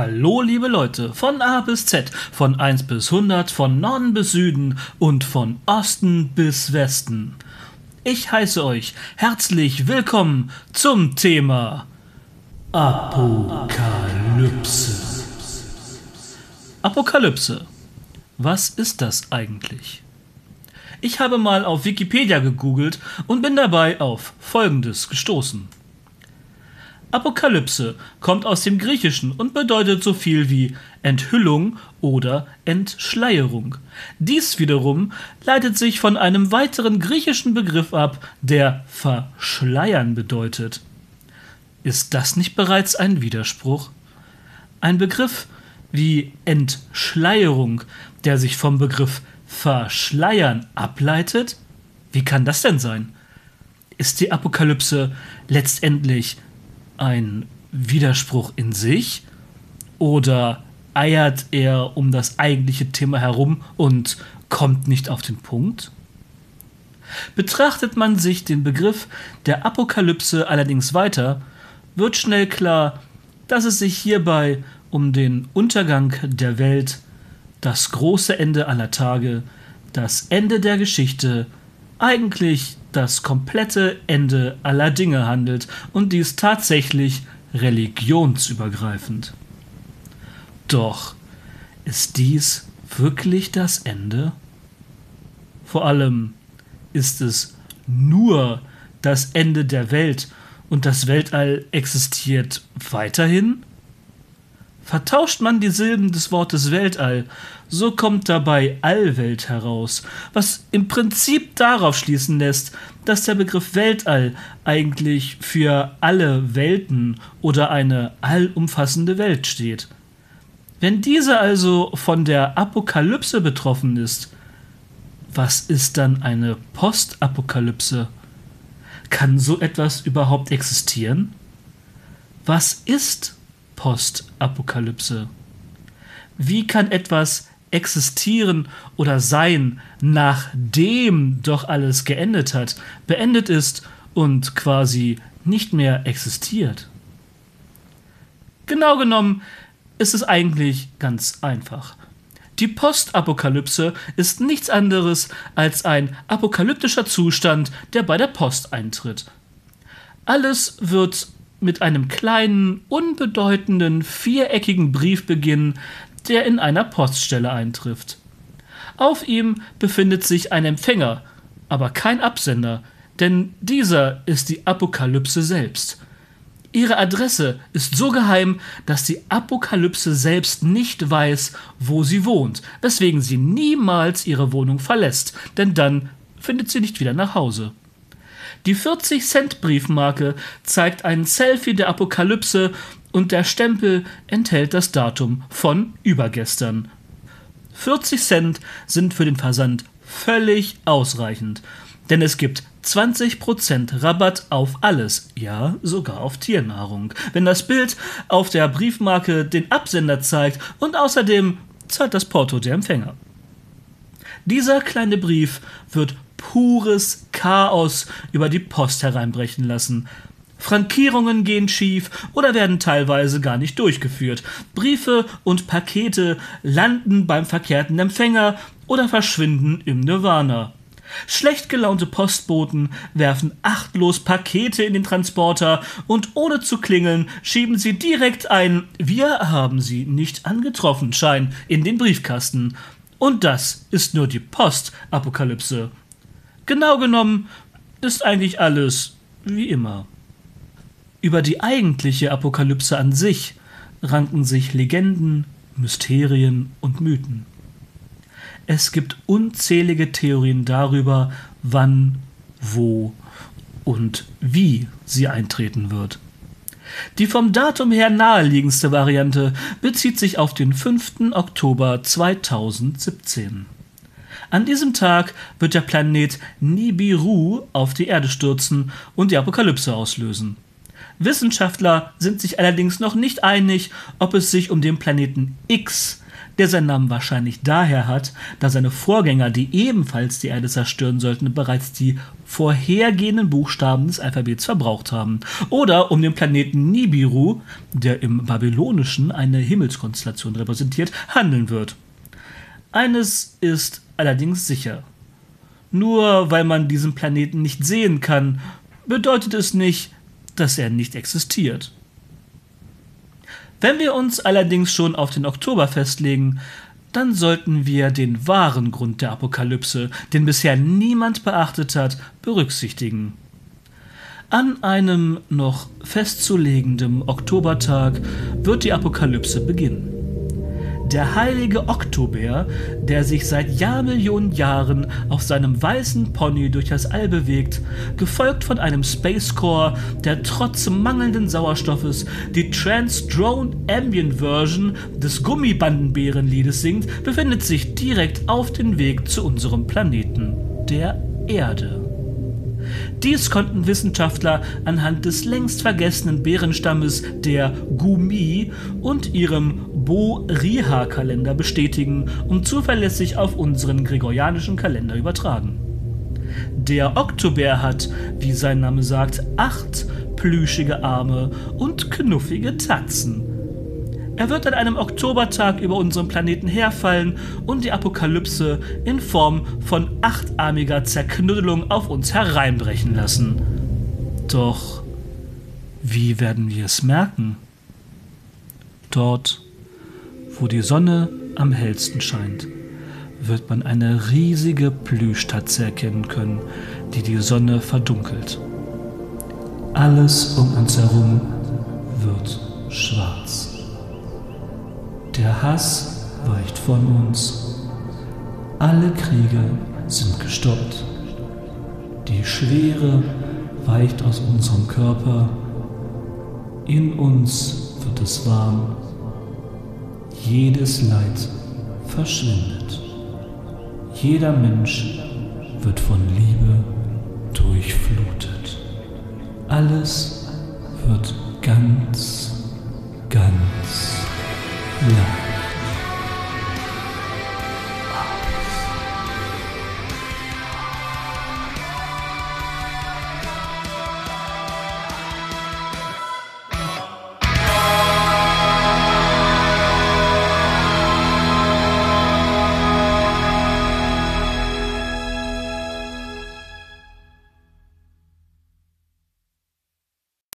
Hallo liebe Leute, von A bis Z, von 1 bis 100, von Norden bis Süden und von Osten bis Westen. Ich heiße euch herzlich willkommen zum Thema Apokalypse. Apokalypse. Was ist das eigentlich? Ich habe mal auf Wikipedia gegoogelt und bin dabei auf Folgendes gestoßen. Apokalypse kommt aus dem Griechischen und bedeutet so viel wie Enthüllung oder Entschleierung. Dies wiederum leitet sich von einem weiteren griechischen Begriff ab, der verschleiern bedeutet. Ist das nicht bereits ein Widerspruch? Ein Begriff wie Entschleierung, der sich vom Begriff verschleiern ableitet? Wie kann das denn sein? Ist die Apokalypse letztendlich ein Widerspruch in sich oder eiert er um das eigentliche Thema herum und kommt nicht auf den Punkt? Betrachtet man sich den Begriff der Apokalypse allerdings weiter, wird schnell klar, dass es sich hierbei um den Untergang der Welt, das große Ende aller Tage, das Ende der Geschichte, eigentlich das komplette Ende aller Dinge handelt und dies tatsächlich religionsübergreifend. Doch ist dies wirklich das Ende? Vor allem ist es nur das Ende der Welt und das Weltall existiert weiterhin? Vertauscht man die Silben des Wortes Weltall, so kommt dabei Allwelt heraus, was im Prinzip darauf schließen lässt, dass der Begriff Weltall eigentlich für alle Welten oder eine allumfassende Welt steht. Wenn diese also von der Apokalypse betroffen ist, was ist dann eine Postapokalypse? Kann so etwas überhaupt existieren? Was ist Postapokalypse. Wie kann etwas existieren oder sein, nachdem doch alles geendet hat, beendet ist und quasi nicht mehr existiert? Genau genommen ist es eigentlich ganz einfach. Die Postapokalypse ist nichts anderes als ein apokalyptischer Zustand, der bei der Post eintritt. Alles wird mit einem kleinen, unbedeutenden, viereckigen Brief beginnen, der in einer Poststelle eintrifft. Auf ihm befindet sich ein Empfänger, aber kein Absender, denn dieser ist die Apokalypse selbst. Ihre Adresse ist so geheim, dass die Apokalypse selbst nicht weiß, wo sie wohnt, weswegen sie niemals ihre Wohnung verlässt, denn dann findet sie nicht wieder nach Hause. Die 40-Cent-Briefmarke zeigt ein Selfie der Apokalypse und der Stempel enthält das Datum von übergestern. 40 Cent sind für den Versand völlig ausreichend, denn es gibt 20% Rabatt auf alles, ja sogar auf Tiernahrung, wenn das Bild auf der Briefmarke den Absender zeigt und außerdem zahlt das Porto der Empfänger. Dieser kleine Brief wird pures Chaos über die Post hereinbrechen lassen. Frankierungen gehen schief oder werden teilweise gar nicht durchgeführt. Briefe und Pakete landen beim verkehrten Empfänger oder verschwinden im Nirvana. Schlecht gelaunte Postboten werfen achtlos Pakete in den Transporter und ohne zu klingeln schieben sie direkt ein Wir haben sie nicht angetroffen Schein in den Briefkasten. Und das ist nur die Postapokalypse. Genau genommen ist eigentlich alles wie immer. Über die eigentliche Apokalypse an sich ranken sich Legenden, Mysterien und Mythen. Es gibt unzählige Theorien darüber, wann, wo und wie sie eintreten wird. Die vom Datum her naheliegendste Variante bezieht sich auf den 5. Oktober 2017. An diesem Tag wird der Planet Nibiru auf die Erde stürzen und die Apokalypse auslösen. Wissenschaftler sind sich allerdings noch nicht einig, ob es sich um den Planeten X, der seinen Namen wahrscheinlich daher hat, da seine Vorgänger, die ebenfalls die Erde zerstören sollten, bereits die vorhergehenden Buchstaben des Alphabets verbraucht haben. Oder um den Planeten Nibiru, der im Babylonischen eine Himmelskonstellation repräsentiert, handeln wird. Eines ist allerdings sicher. Nur weil man diesen Planeten nicht sehen kann, bedeutet es nicht, dass er nicht existiert. Wenn wir uns allerdings schon auf den Oktober festlegen, dann sollten wir den wahren Grund der Apokalypse, den bisher niemand beachtet hat, berücksichtigen. An einem noch festzulegenden Oktobertag wird die Apokalypse beginnen der heilige Oktober, der sich seit Jahrmillionen Jahren auf seinem weißen Pony durch das All bewegt, gefolgt von einem Space Core, der trotz mangelnden Sauerstoffes die Trans-Drone Ambient Version des Gummibandenbärenliedes singt, befindet sich direkt auf dem Weg zu unserem Planeten, der Erde. Dies konnten Wissenschaftler anhand des längst vergessenen Bärenstammes der Gumi und ihrem Bo-Riha-Kalender bestätigen und zuverlässig auf unseren gregorianischen Kalender übertragen. Der Oktober hat, wie sein Name sagt, acht plüschige Arme und knuffige Tatzen. Er wird an einem Oktobertag über unseren Planeten herfallen und die Apokalypse in Form von achtarmiger Zerknüttelung auf uns hereinbrechen lassen. Doch wie werden wir es merken? Dort, wo die Sonne am hellsten scheint, wird man eine riesige Plüschtatze erkennen können, die die Sonne verdunkelt. Alles um uns herum Hass weicht von uns. Alle Kriege sind gestoppt. Die Schwere weicht aus unserem Körper. In uns wird es warm. Jedes Leid verschwindet. Jeder Mensch wird von Liebe durchflutet. Alles wird ganz, ganz leicht.